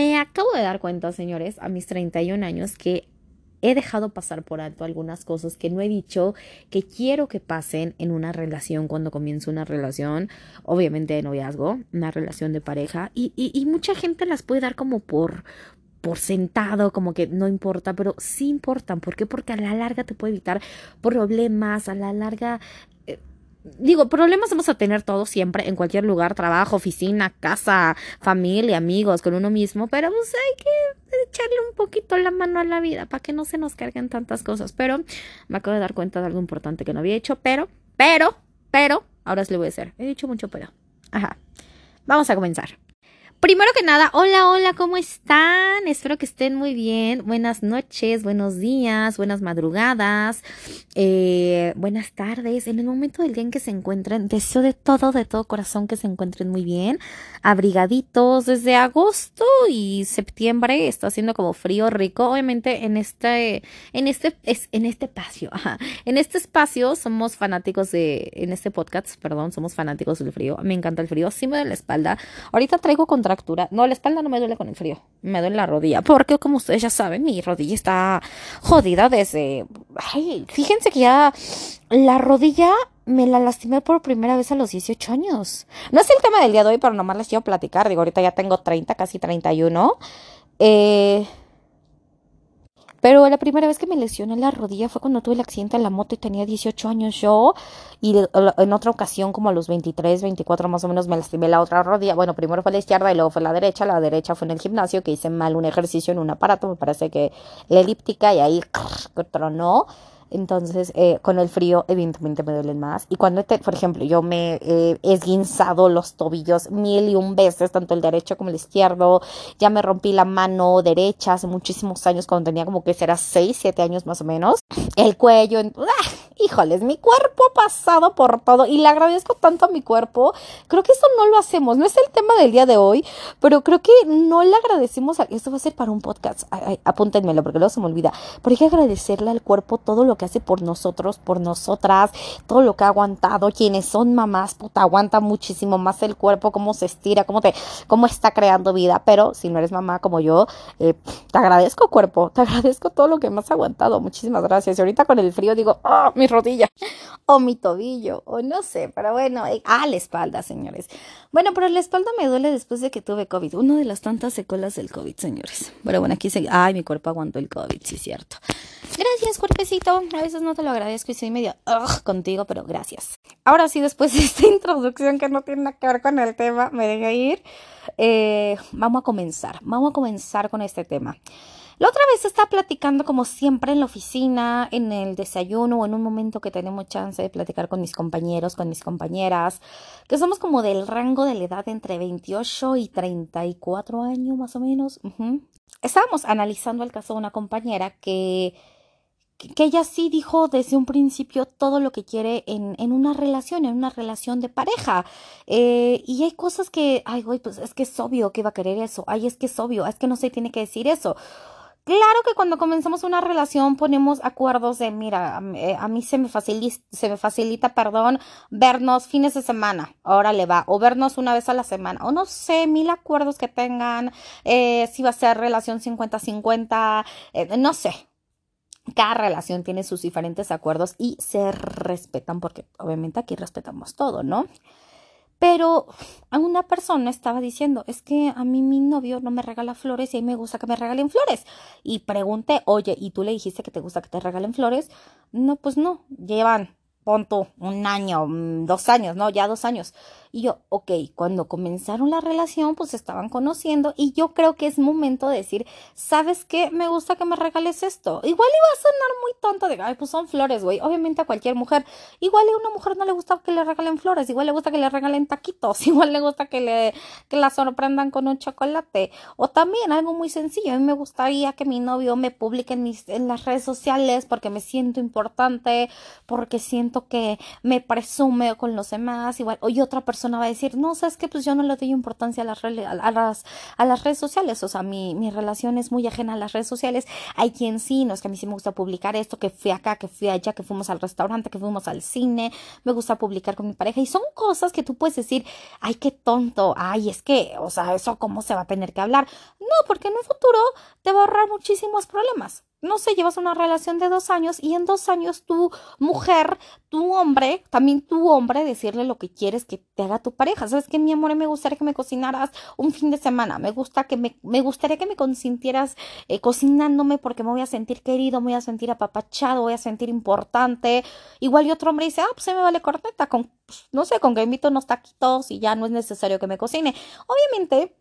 me acabo de dar cuenta, señores, a mis 31 años que he dejado pasar por alto algunas cosas que no he dicho que quiero que pasen en una relación cuando comienzo una relación, obviamente de noviazgo, una relación de pareja, y, mucha gente las puede dar como por, por sentado, como que no importa, pero sí importan. ¿Por qué? Porque a la larga te puede evitar problemas, a la larga... Digo, problemas vamos a tener todos siempre, en cualquier lugar, trabajo, oficina, casa, familia, amigos, con uno mismo, pero pues hay que echarle un poquito la mano a la vida para que no se nos carguen tantas cosas. Pero me acabo de dar cuenta de algo importante que no había hecho, pero, pero, pero, ahora sí lo voy a hacer. He dicho mucho pero. Ajá. Vamos a comenzar. Primero que nada, hola, hola, ¿cómo están? Espero que estén muy bien. Buenas noches, buenos días, buenas madrugadas, eh, buenas tardes. En el momento del día en que se encuentren, deseo de todo, de todo corazón que se encuentren muy bien, abrigaditos. Desde agosto y septiembre está haciendo como frío rico. Obviamente en este, en este, es, en este espacio. En este espacio somos fanáticos de, en este podcast, perdón, somos fanáticos del frío. Me encanta el frío, sí me duele la espalda. Ahorita traigo contractura. No, la espalda no me duele con el frío. Me duele la rodilla. Porque, como ustedes ya saben, mi rodilla está jodida desde. Ay, fíjense que ya la rodilla me la lastimé por primera vez a los 18 años. No es el tema del día de hoy, pero nomás les quiero platicar. Digo, ahorita ya tengo 30, casi 31. Eh. Pero la primera vez que me lesioné la rodilla fue cuando tuve el accidente en la moto y tenía 18 años yo. Y en otra ocasión, como a los 23, 24 más o menos, me lastimé la otra rodilla. Bueno, primero fue la izquierda y luego fue la derecha. La derecha fue en el gimnasio que hice mal un ejercicio en un aparato, me parece que la elíptica y ahí tronó. Entonces, eh, con el frío, evidentemente me duelen más. Y cuando, te- por ejemplo, yo me he esguinzado los tobillos mil y un veces, tanto el derecho como el izquierdo. Ya me rompí la mano derecha hace muchísimos años, cuando tenía como que será 6, 7 años más o menos. El cuello, ¡ah! Híjoles, mi cuerpo ha pasado por todo y le agradezco tanto a mi cuerpo. Creo que eso no lo hacemos, no es el tema del día de hoy, pero creo que no le agradecemos a... Esto va a ser para un podcast, apúntenmelo porque luego se me olvida. Pero hay que agradecerle al cuerpo todo lo que hace por nosotros, por nosotras, todo lo que ha aguantado. Quienes son mamás, puta, aguanta muchísimo más el cuerpo, cómo se estira, cómo te, cómo está creando vida. Pero si no eres mamá como yo, eh, te agradezco cuerpo, te agradezco todo lo que me has aguantado. Muchísimas gracias. Y ahorita con el frío digo, ah, mi rodilla, o mi tobillo, o no sé, pero bueno, eh, ah, la espalda, señores. Bueno, pero la espalda me duele después de que tuve COVID. Una de las tantas secuelas del COVID, señores. Pero bueno, aquí se, ay, mi cuerpo aguantó el COVID, sí, cierto. Gracias, cuerpecito. A veces no te lo agradezco y soy medio contigo, pero gracias. Ahora sí, después de esta introducción que no tiene nada que ver con el tema, me dejé ir. Eh, vamos a comenzar. Vamos a comenzar con este tema. La otra vez estaba platicando como siempre en la oficina, en el desayuno o en un momento que tenemos chance de platicar con mis compañeros, con mis compañeras, que somos como del rango de la edad entre 28 y 34 años más o menos. Estábamos analizando el caso de una compañera que que ella sí dijo desde un principio todo lo que quiere en, en una relación, en una relación de pareja. Eh, y hay cosas que, ay, güey, pues es que es obvio que va a querer eso. Ay, es que es obvio, es que no se tiene que decir eso. Claro que cuando comenzamos una relación ponemos acuerdos de, mira, a, mí- a mí se me facilita, se me facilita, perdón, vernos fines de semana, ahora le va, o vernos una vez a la semana, o no sé, mil acuerdos que tengan, eh, si va a ser relación 50-50, eh, no sé, cada relación tiene sus diferentes acuerdos y se respetan porque obviamente aquí respetamos todo, ¿no? Pero una persona estaba diciendo, es que a mí mi novio no me regala flores y a mí me gusta que me regalen flores. Y pregunté, oye, ¿y tú le dijiste que te gusta que te regalen flores? No, pues no, llevan, pon un año, mm, dos años, ¿no? Ya dos años. Y yo, ok, cuando comenzaron la relación, pues estaban conociendo y yo creo que es momento de decir, ¿sabes qué? Me gusta que me regales esto. Igual iba a sonar muy tonto de, ay, pues son flores, güey. Obviamente a cualquier mujer. Igual a una mujer no le gusta que le regalen flores, igual le gusta que le regalen taquitos, igual le gusta que le que la sorprendan con un chocolate. O también algo muy sencillo, a mí me gustaría que mi novio me publique en, mis, en las redes sociales porque me siento importante, porque siento que me presume con los demás, igual. O otra persona va a decir, no, sabes que pues yo no le doy importancia a las, a, las, a las redes sociales, o sea, mi, mi relación es muy ajena a las redes sociales. Hay quien sí, no es que a mí sí me gusta publicar esto, que fui acá, que fui allá, que fuimos al restaurante, que fuimos al cine, me gusta publicar con mi pareja y son cosas que tú puedes decir, ay, qué tonto, ay, es que, o sea, eso cómo se va a tener que hablar. No, porque en un futuro te va a ahorrar muchísimos problemas no sé, llevas una relación de dos años y en dos años tu mujer, tu hombre, también tu hombre, decirle lo que quieres que te haga tu pareja. ¿Sabes que mi amor? Me gustaría que me cocinaras un fin de semana. Me gusta que me, me gustaría que me consintieras eh, cocinándome porque me voy a sentir querido, me voy a sentir apapachado, voy a sentir importante. Igual y otro hombre dice, ah, pues se me vale corneta, con, pues, no sé, con que invito unos taquitos y ya no es necesario que me cocine. Obviamente,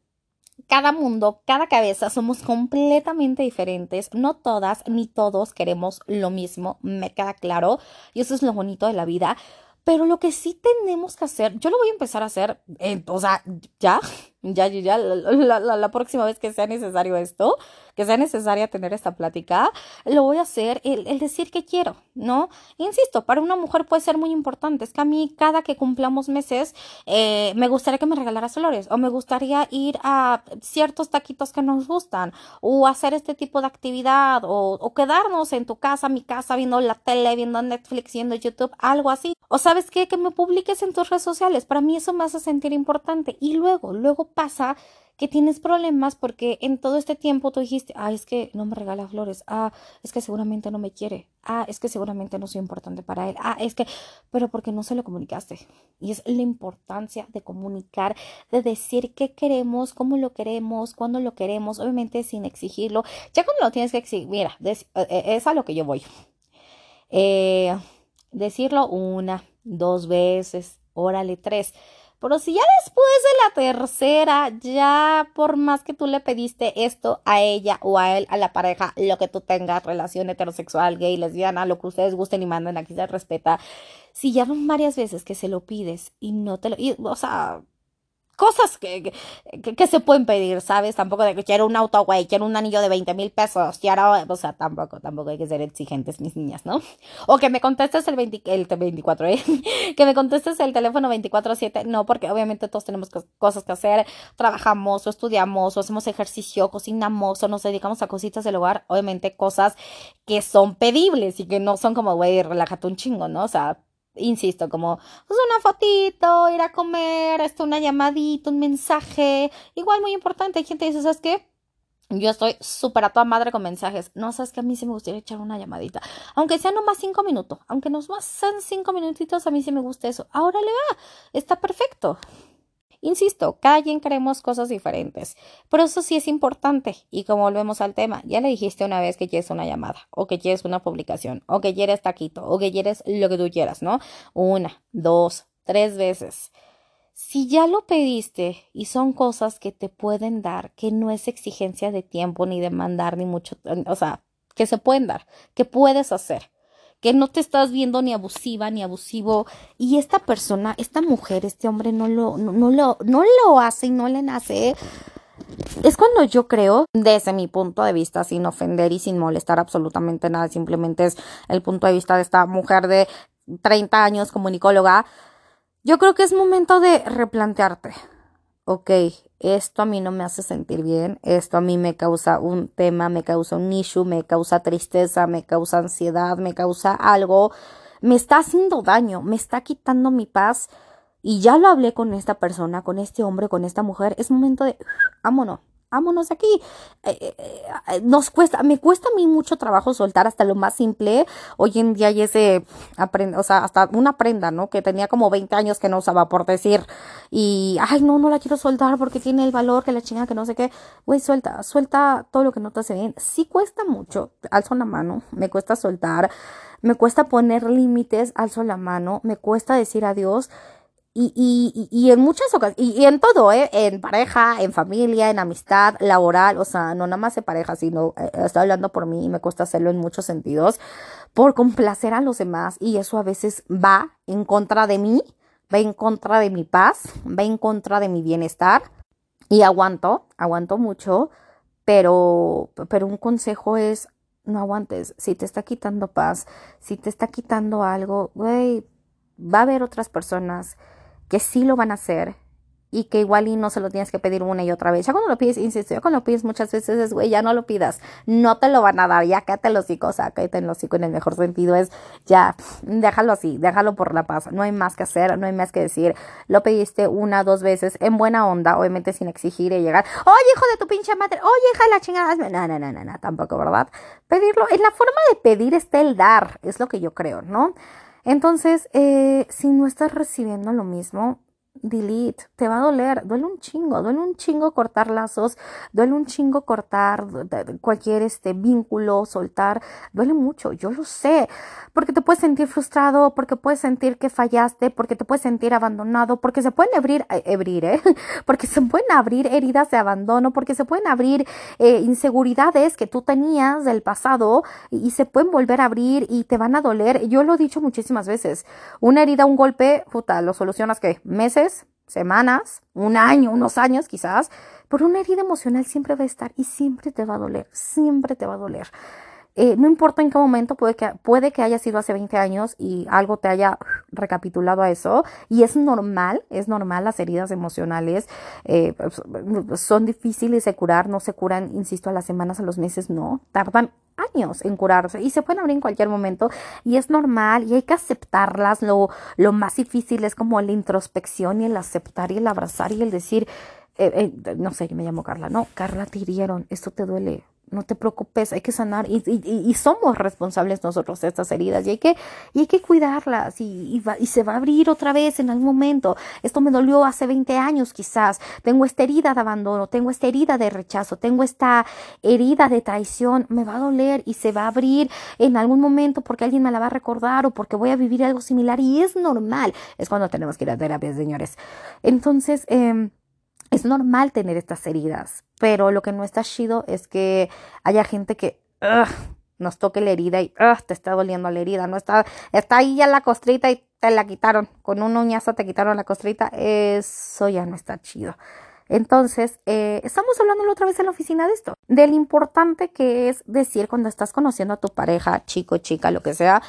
cada mundo, cada cabeza somos completamente diferentes. No todas ni todos queremos lo mismo, me queda claro. Y eso es lo bonito de la vida. Pero lo que sí tenemos que hacer, yo lo voy a empezar a hacer, eh, o sea, ya, ya, ya, la, la, la, próxima vez que sea necesario esto, que sea necesaria tener esta plática, lo voy a hacer el, el, decir que quiero, ¿no? Insisto, para una mujer puede ser muy importante. Es que a mí, cada que cumplamos meses, eh, me gustaría que me regalaras flores, o me gustaría ir a ciertos taquitos que nos gustan, o hacer este tipo de actividad, o, o quedarnos en tu casa, mi casa, viendo la tele, viendo Netflix, viendo YouTube, algo así. O sabes qué, que me publiques en tus redes sociales. Para mí eso me hace sentir importante. Y luego, luego pasa que tienes problemas porque en todo este tiempo tú dijiste, ah, es que no me regala flores, ah, es que seguramente no me quiere, ah, es que seguramente no soy importante para él, ah, es que, pero porque no se lo comunicaste. Y es la importancia de comunicar, de decir qué queremos, cómo lo queremos, cuándo lo queremos, obviamente sin exigirlo. Ya cuando lo tienes que exigir, mira, eh, eh, es a lo que yo voy. Eh, decirlo una, dos veces, órale, tres. Pero si ya después de la tercera, ya por más que tú le pediste esto a ella o a él, a la pareja, lo que tú tengas, relación heterosexual, gay, lesbiana, lo que ustedes gusten y manden, aquí se respeta. Si ya van varias veces que se lo pides y no te lo, o sea, cosas que, que, se pueden pedir, ¿sabes? Tampoco de que quiero un auto, güey, quiero un anillo de 20 mil pesos, quiero, o sea, tampoco, tampoco hay que ser exigentes, mis niñas, ¿no? O que me contestes el, 20, el 24, ¿eh? que me contestes el teléfono 24-7, no, porque obviamente todos tenemos cosas que hacer, trabajamos o estudiamos o hacemos ejercicio, cocinamos o nos dedicamos a cositas del hogar, obviamente cosas que son pedibles y que no son como, güey, relájate un chingo, ¿no? O sea, insisto, como pues una fotito, ir a comer, esto, una llamadita, un mensaje, igual muy importante. Hay gente que dice, ¿sabes qué? Yo estoy súper a toda madre con mensajes. No sabes que a mí sí me gustaría echar una llamadita. Aunque sean nomás cinco minutos. Aunque nos sean cinco minutitos, a mí sí me gusta eso. Ahora le va. Está perfecto. Insisto, cada quien queremos cosas diferentes, pero eso sí es importante. Y como volvemos al tema, ya le dijiste una vez que quieres una llamada, o que quieres una publicación, o que quieres taquito, o que quieres lo que tú quieras, ¿no? Una, dos, tres veces. Si ya lo pediste y son cosas que te pueden dar, que no es exigencia de tiempo ni de mandar ni mucho, o sea, que se pueden dar, que puedes hacer que no te estás viendo ni abusiva ni abusivo y esta persona, esta mujer, este hombre no lo, no, lo, no lo hace y no le nace. Es cuando yo creo, desde mi punto de vista, sin ofender y sin molestar absolutamente nada, simplemente es el punto de vista de esta mujer de 30 años comunicóloga, yo creo que es momento de replantearte. Ok, esto a mí no me hace sentir bien, esto a mí me causa un tema, me causa un issue, me causa tristeza, me causa ansiedad, me causa algo, me está haciendo daño, me está quitando mi paz. Y ya lo hablé con esta persona, con este hombre, con esta mujer, es momento de, vámonos, vámonos de aquí. Eh, eh, eh, nos cuesta, me cuesta a mí mucho trabajo soltar hasta lo más simple. Hoy en día hay ese, o sea, hasta una prenda, ¿no? Que tenía como 20 años que no usaba por decir. Y, ay, no, no la quiero soltar porque tiene el valor que la chingada que no sé qué. Güey, suelta, suelta todo lo que no te hace bien. Sí cuesta mucho, alzo la mano, me cuesta soltar, me cuesta poner límites, alzo la mano, me cuesta decir adiós y, y, y, en muchas ocasiones, y, en todo, ¿eh? En pareja, en familia, en amistad, laboral, o sea, no nada más de pareja, sino, eh, estoy hablando por mí y me cuesta hacerlo en muchos sentidos, por complacer a los demás y eso a veces va en contra de mí, va en contra de mi paz, va en contra de mi bienestar y aguanto, aguanto mucho, pero, pero un consejo es, no aguantes, si te está quitando paz, si te está quitando algo, güey, va a haber otras personas que sí lo van a hacer y que igual y no se lo tienes que pedir una y otra vez. Ya cuando lo pides, insisto, ya cuando lo pides muchas veces es, güey, ya no lo pidas, no te lo van a dar, ya cállate los hocico, o sea, cállate los hocico en el mejor sentido, es ya, déjalo así, déjalo por la paz, no hay más que hacer, no hay más que decir, lo pediste una, dos veces, en buena onda, obviamente sin exigir y llegar, oye, hijo de tu pinche madre, oye, hija de la chingada, no, no, no, no, no, tampoco, ¿verdad? Pedirlo, en la forma de pedir está el dar, es lo que yo creo, ¿no? Entonces, eh, si no estás recibiendo lo mismo, delete, te va a doler, duele un chingo, duele un chingo cortar lazos, duele un chingo cortar cualquier este vínculo, soltar, duele mucho, yo lo sé, porque te puedes sentir frustrado, porque puedes sentir que fallaste, porque te puedes sentir abandonado, porque se pueden abrir, abrir, ¿eh? porque se pueden abrir heridas de abandono, porque se pueden abrir eh, inseguridades que tú tenías del pasado y, se pueden volver a abrir y te van a doler. Yo lo he dicho muchísimas veces, una herida, un golpe, puta, lo solucionas que meses, semanas, un año, unos años quizás, pero una herida emocional siempre va a estar y siempre te va a doler, siempre te va a doler. Eh, no importa en qué momento, puede que, puede que haya sido hace 20 años y algo te haya recapitulado a eso. Y es normal, es normal, las heridas emocionales eh, pues, son difíciles de curar, no se curan, insisto, a las semanas, a los meses, no, tardan años en curarse y se pueden abrir en cualquier momento y es normal y hay que aceptarlas. Lo, lo más difícil es como la introspección y el aceptar y el abrazar y el decir, eh, no sé, yo me llamo Carla, no, Carla te hirieron, esto te duele, no te preocupes, hay que sanar y, y, somos responsables nosotros de estas heridas y hay que, y hay que cuidarlas y, y, se va a abrir otra vez en algún momento. Esto me dolió hace 20 años quizás. Tengo esta herida de abandono, tengo esta herida de rechazo, tengo esta herida de traición. Me va a doler y se va a abrir en algún momento porque alguien me la va a recordar o porque voy a vivir algo similar y es normal. Es cuando tenemos que ir a terapia, señores. Entonces, eh, es normal tener estas heridas, pero lo que no está chido es que haya gente que nos toque la herida y te está doliendo la herida, no está, está ahí ya la costrita y te la quitaron, con un uñazo te quitaron la costrita, eso ya no está chido. Entonces, eh, estamos hablando otra vez en la oficina de esto, de lo importante que es decir cuando estás conociendo a tu pareja, chico, chica, lo que sea,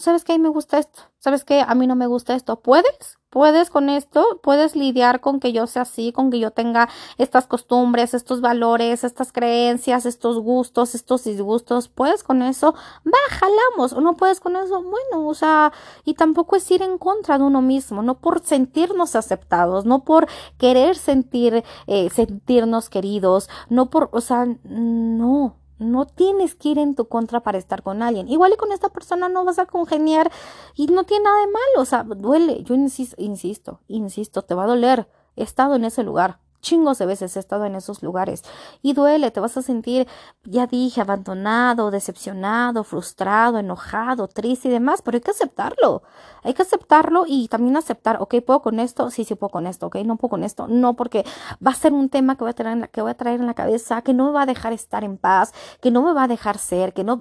¿sabes qué? A mí me gusta esto, ¿sabes qué? A mí no me gusta esto, ¿puedes? puedes con esto, puedes lidiar con que yo sea así, con que yo tenga estas costumbres, estos valores, estas creencias, estos gustos, estos disgustos, puedes con eso, va, jalamos, o no puedes con eso, bueno, o sea, y tampoco es ir en contra de uno mismo, no por sentirnos aceptados, no por querer sentir, eh, sentirnos queridos, no por, o sea, no, no tienes que ir en tu contra para estar con alguien. Igual y con esta persona no vas a congeniar y no tiene nada de malo. O sea, duele. Yo insisto, insisto, insisto, te va a doler. He estado en ese lugar chingos de veces he estado en esos lugares. Y duele, te vas a sentir, ya dije, abandonado, decepcionado, frustrado, enojado, triste y demás, pero hay que aceptarlo, hay que aceptarlo y también aceptar, ok, puedo con esto, sí, sí puedo con esto, ok, no puedo con esto, no, porque va a ser un tema que voy a traer en la, que voy a traer en la cabeza, que no me va a dejar estar en paz, que no me va a dejar ser, que no,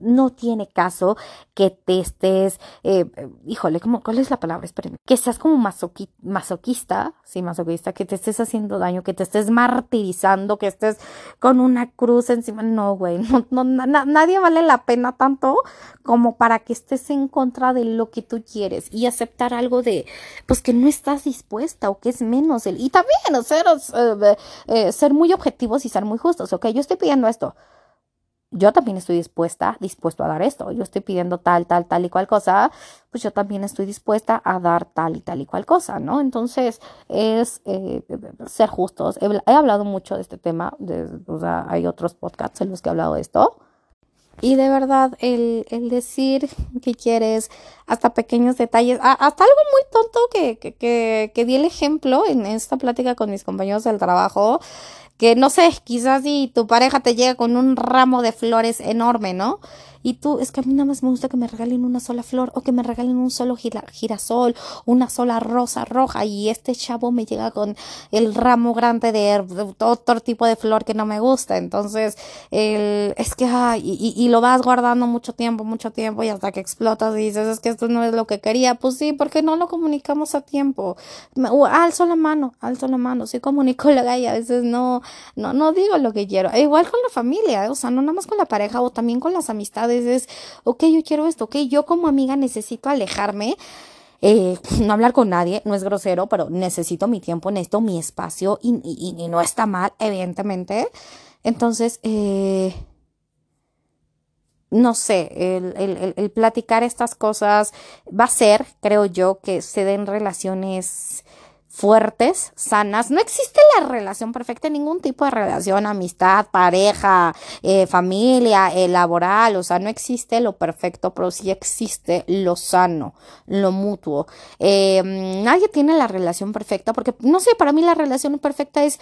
no tiene caso que te estés, eh, híjole, ¿cómo, ¿cuál es la palabra? Espérenme, que seas como masoquista, sí, masoquista, que te estés haciendo daño, que te estés martirizando, que estés con una cruz encima. No, güey, no, no, nadie vale la pena tanto como para que estés en contra de lo que tú quieres y aceptar algo de, pues que no estás dispuesta o que es menos. El, y también ser, eh, eh, ser muy objetivos y ser muy justos, ok, yo estoy pidiendo esto yo también estoy dispuesta, dispuesto a dar esto. Yo estoy pidiendo tal, tal, tal y cual cosa, pues yo también estoy dispuesta a dar tal y tal y cual cosa, ¿no? Entonces, es eh, ser justos. He, hablado mucho de este tema, de, o sea, hay otros podcasts en los que he hablado de esto. Y de verdad, el, el decir que quieres, hasta pequeños detalles, hasta algo muy tonto que, que, que, que di el ejemplo en esta plática con mis compañeros del trabajo, que no sé, quizás si tu pareja te llega con un ramo de flores enorme, ¿no? Y tú, es que a mí nada más me gusta que me regalen una sola flor o que me regalen un solo girasol, una sola rosa roja y este chavo me llega con el ramo grande de, otro tipo de flor que no me gusta. Entonces, el, es que, ay, y, lo vas guardando mucho tiempo, mucho tiempo y hasta que explotas y dices, es que esto no es lo que quería. Pues sí, porque no lo comunicamos a tiempo. alzo la mano, alzo la mano, sí comunico la y a veces no, no, no digo lo que quiero. E igual con la familia, o sea, no nada más con la pareja o también con las amistades es, ok, yo quiero esto, ok, yo como amiga necesito alejarme eh, no hablar con nadie, no es grosero, pero necesito mi tiempo, necesito mi espacio y, y, no está mal, evidentemente. Entonces, eh, no sé, el, el, platicar estas cosas va a ser, creo yo, que se den relaciones fuertes, sanas. No existe la relación perfecta, ningún tipo de relación, amistad, pareja, eh, familia, eh, laboral, o sea, no existe lo perfecto, pero sí existe lo sano, lo mutuo. Eh, nadie tiene la relación perfecta, porque, no sé, para mí la relación perfecta es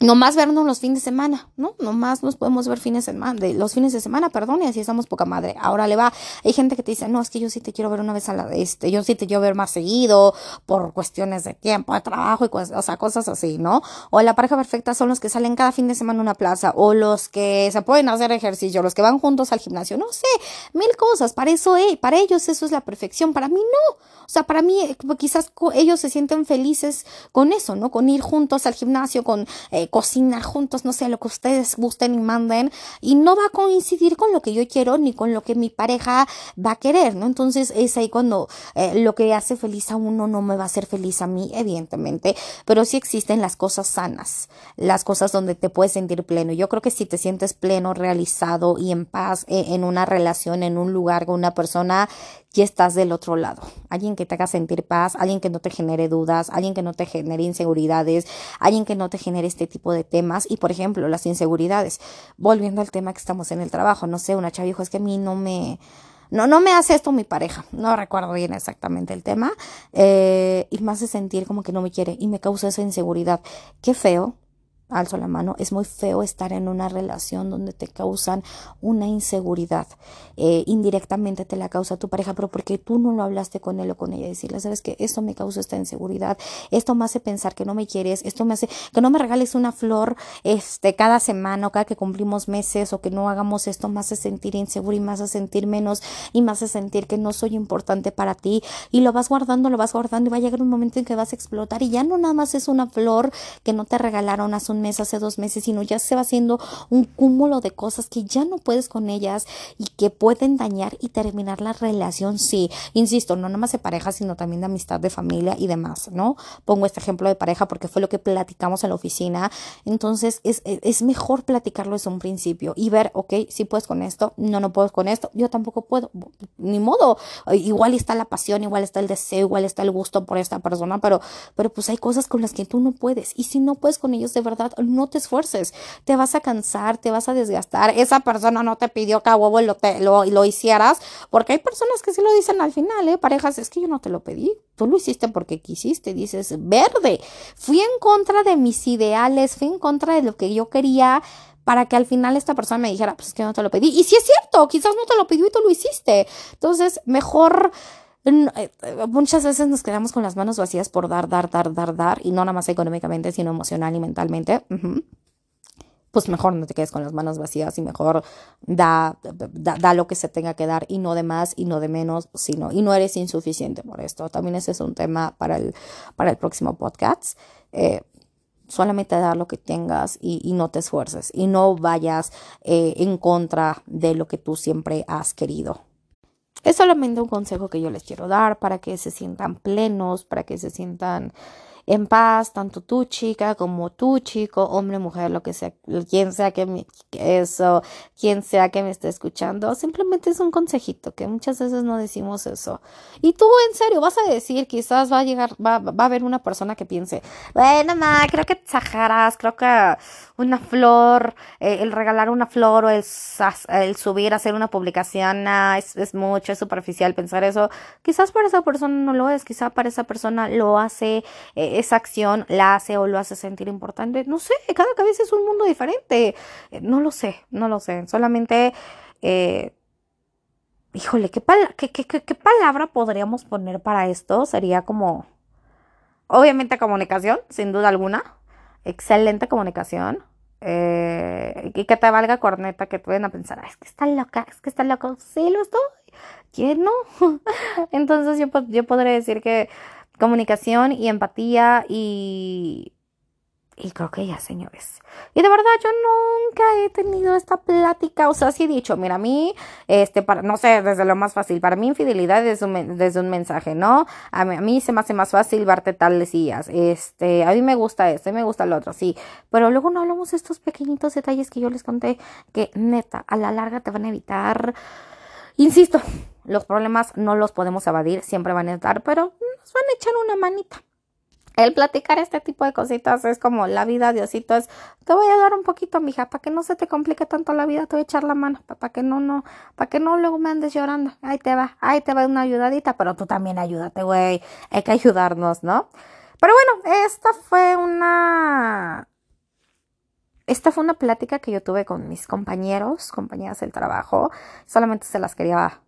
no más vernos los fines de semana, ¿no? más nos podemos ver fines de semana, de, los fines de semana, perdón, y así estamos poca madre. Ahora le va, hay gente que te dice, no, es que yo sí te quiero ver una vez a la, este, yo sí te quiero ver más seguido, por cuestiones de tiempo, de trabajo, y cosas, o sea, cosas así, ¿no? O la pareja perfecta son los que salen cada fin de semana a una plaza, o los que se pueden hacer ejercicio, los que van juntos al gimnasio, no sé, mil cosas, para eso, eh, para ellos eso es la perfección, para mí no. O sea, para mí, eh, quizás ellos se sienten felices con eso, ¿no? Con ir juntos al gimnasio, con, eh, cocinar juntos, no sé, lo que ustedes gusten y manden, y no va a coincidir con lo que yo quiero ni con lo que mi pareja va a querer, ¿no? Entonces es ahí cuando eh, lo que hace feliz a uno no me va a hacer feliz a mí, evidentemente, pero sí existen las cosas sanas, las cosas donde te puedes sentir pleno. Yo creo que si te sientes pleno, realizado y en paz eh, en una relación, en un lugar con una persona, ya estás del otro lado. Alguien que te haga sentir paz, alguien que no te genere dudas, alguien que no te genere inseguridades, alguien que no te genere este tipo de temas. Y por ejemplo, las inseguridades. Volviendo al tema que estamos en el trabajo, no sé, una chava dijo, es que a mí no me... No, no me hace esto mi pareja. No recuerdo bien exactamente el tema. Eh, y me hace sentir como que no me quiere y me causa esa inseguridad. Qué feo, alzo la mano, es muy feo estar en una relación donde te causan una inseguridad. Eh, indirectamente te la causa tu pareja, pero porque tú no lo hablaste con él o con ella, decirle, sabes que esto me causa esta inseguridad, esto me hace pensar que no me quieres, esto me hace que no me regales una flor este cada semana o cada que cumplimos meses o que no hagamos esto, me hace sentir inseguro y me hace sentir menos y me hace sentir que no soy importante para ti y lo vas guardando, lo vas guardando y va a llegar un momento en que vas a explotar y ya no nada más es una flor que no te regalaron hace un mes, hace dos meses, sino ya se va haciendo un cúmulo de cosas que ya no puedes con ellas y que pueden dañar y terminar la relación. Sí, insisto, no nada más de pareja, sino también de amistad, de familia y demás, ¿no? Pongo este ejemplo de pareja porque fue lo que platicamos en la oficina. Entonces es, es mejor platicarlo desde un principio y ver, ok, si puedes con esto, no, no puedo con esto, yo tampoco puedo, ni modo. Igual está la pasión, igual está el deseo, igual está el gusto por esta persona, pero, pero pues hay cosas con las que tú no puedes. Y si no puedes con ellos de verdad, no te esfuerces, te vas a cansar, te vas a desgastar, esa persona no te pidió que a huevo lo, lo, lo hicieras, porque hay personas que sí lo dicen al final, ¿eh? Parejas, es que yo no te lo pedí, tú lo hiciste porque quisiste, dices, verde, fui en contra de mis ideales, fui en contra de lo que yo quería, para que al final esta persona me dijera, pues es que no te lo pedí. Y si es cierto, quizás no te lo pidió y tú lo hiciste. Entonces, mejor muchas veces nos quedamos con las manos vacías por dar, dar, dar, dar, dar, y no nada más económicamente, sino emocional y mentalmente. Pues mejor no te quedes con las manos vacías y mejor da, da, lo que se tenga que dar y no de más y no de menos, sino, y no eres insuficiente por esto. También ese es un tema para el, para el próximo podcast. Eh, solamente dar lo que tengas y, no te esfuerces y no vayas en contra de lo que tú siempre has querido. Es solamente un consejo que yo les quiero dar para que se sientan plenos, para que se sientan en paz, tanto tu chica como tu chico, hombre, mujer, lo que sea, quien sea que me, eso, quien sea que me esté escuchando, simplemente es un consejito que muchas veces no decimos eso. Y tú, en serio, vas a decir, quizás va a llegar, va, va a haber una persona que piense, bueno, ma, creo que exageras, creo que una flor, eh, el regalar una flor o el, el subir, hacer una publicación, es, es mucho, es superficial pensar eso. Quizás para esa persona no lo es, quizás para esa persona lo hace. Eh, esa acción la hace o lo hace sentir importante. No sé, cada cabeza es un mundo diferente. Eh, no lo sé, no lo sé. Solamente, eh, híjole, ¿qué, qué, palabra podríamos poner para esto? Sería como, obviamente comunicación, sin duda alguna. Excelente comunicación. Eh, y que te valga corneta, que te vayan a pensar, es que está loca, es que está loca. Sí, lo estoy. ¿Quién no? Entonces yo, yo podré decir que comunicación y empatía y, Y creo que ya, señores. Y de verdad, yo nunca he tenido esta plática. O sea, sí he dicho, mira, a mí, este, para, no sé, desde lo más fácil. Para mí, infidelidad es un, desde un mensaje, ¿no? A mí, a mí se me hace más fácil verte tales días. Este, a mí me gusta esto, mí me gusta lo otro, sí. Pero luego no hablamos de estos pequeñitos detalles que yo les conté que, neta, a la larga te van a evitar. Insisto, los problemas no los podemos evadir, siempre van a estar, pero nos van a echar una manita el platicar este tipo de cositas es como la vida, Diosito, es, te voy a dar un poquito, mija, para que no se te complique tanto la vida, te voy a echar la mano, para que no, no, para que no luego me andes llorando. Ahí te va, ahí te va una ayudadita, pero tú también ayúdate, güey, hay que ayudarnos, ¿no? Pero bueno, esta fue una... Esta fue una plática que yo tuve con mis compañeros, compañeras del trabajo. Solamente se las quería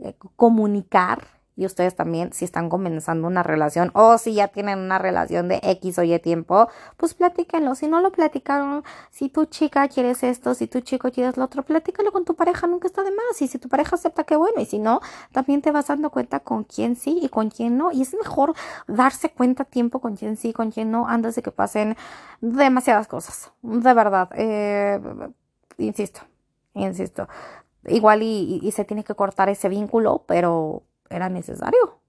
eh, comunicar y ustedes también, si están comenzando una relación o si ya tienen una relación de X o Y tiempo, pues platíquenlo. Si no lo platicaron, si tu chica quieres esto, si tu chico quieres lo otro, platícalo con tu pareja, nunca está de más. Y si tu pareja acepta, que bueno. Y si no, también te vas dando cuenta con quién sí y con quién no. Y es mejor darse cuenta a tiempo con quién sí y con quién no antes de que pasen demasiadas cosas. De verdad. Eh, insisto, insisto. Igual y se tiene que cortar ese vínculo, pero era necesario.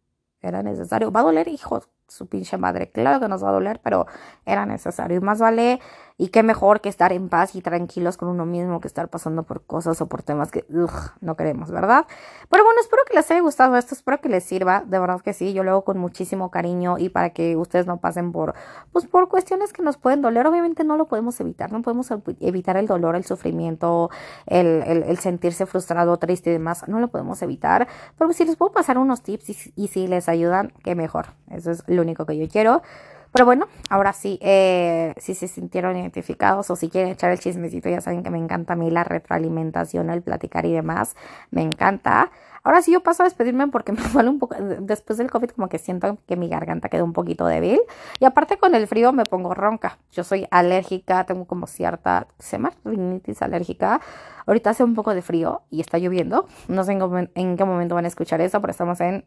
Era necesario. Va a doler, hijo, su pinche madre. Claro que nos va a doler, pero era necesario. Y más vale y qué mejor que estar en paz y tranquilos con uno mismo que estar pasando por cosas o por temas que no queremos, ¿verdad? Pero bueno, espero que les haya gustado esto, espero que les sirva, de verdad que sí, yo lo hago con muchísimo cariño y para que ustedes no pasen por, pues por cuestiones que nos pueden doler, obviamente no lo podemos evitar, no podemos evitar el dolor, el sufrimiento, el, el, sentirse frustrado, triste y demás, no lo podemos evitar, pero si les puedo pasar unos tips y, y si les ayudan, qué mejor, eso es lo único que yo quiero. Pero bueno, ahora sí, eh, si se sintieron identificados o si quieren echar el chismecito, ya saben que me encanta a mí la retroalimentación, el platicar y demás. Me encanta. Ahora sí yo paso a despedirme porque me duele un poco, después del COVID como que siento que mi garganta quedó un poquito débil. Y aparte con el frío me pongo ronca. Yo soy alérgica, tengo como cierta, se llama rinitis alérgica. Ahorita hace un poco de frío y está lloviendo. No sé en, en qué momento van a escuchar eso, pero estamos en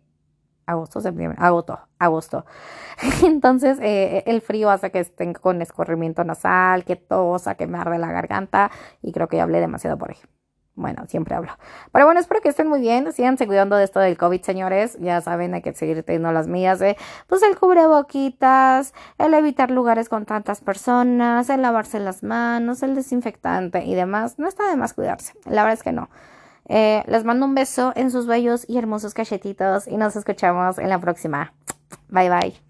agosto, septiembre, agosto, agosto. Entonces, eh, el frío hace que estén con escorrimiento nasal, que tosa, que me arde la garganta y creo que ya hablé demasiado por ahí. Bueno, siempre hablo. Pero bueno, espero que estén muy bien. Síganse cuidando de esto del COVID, señores. Ya saben, hay que seguir teniendo las mías de, pues, el cubreboquitas, el evitar lugares con tantas personas, el lavarse las manos, el desinfectante y demás. No está de más cuidarse. La verdad es que no. Eh, les mando un beso en sus bellos y hermosos cachetitos y nos escuchamos en la próxima. Bye bye.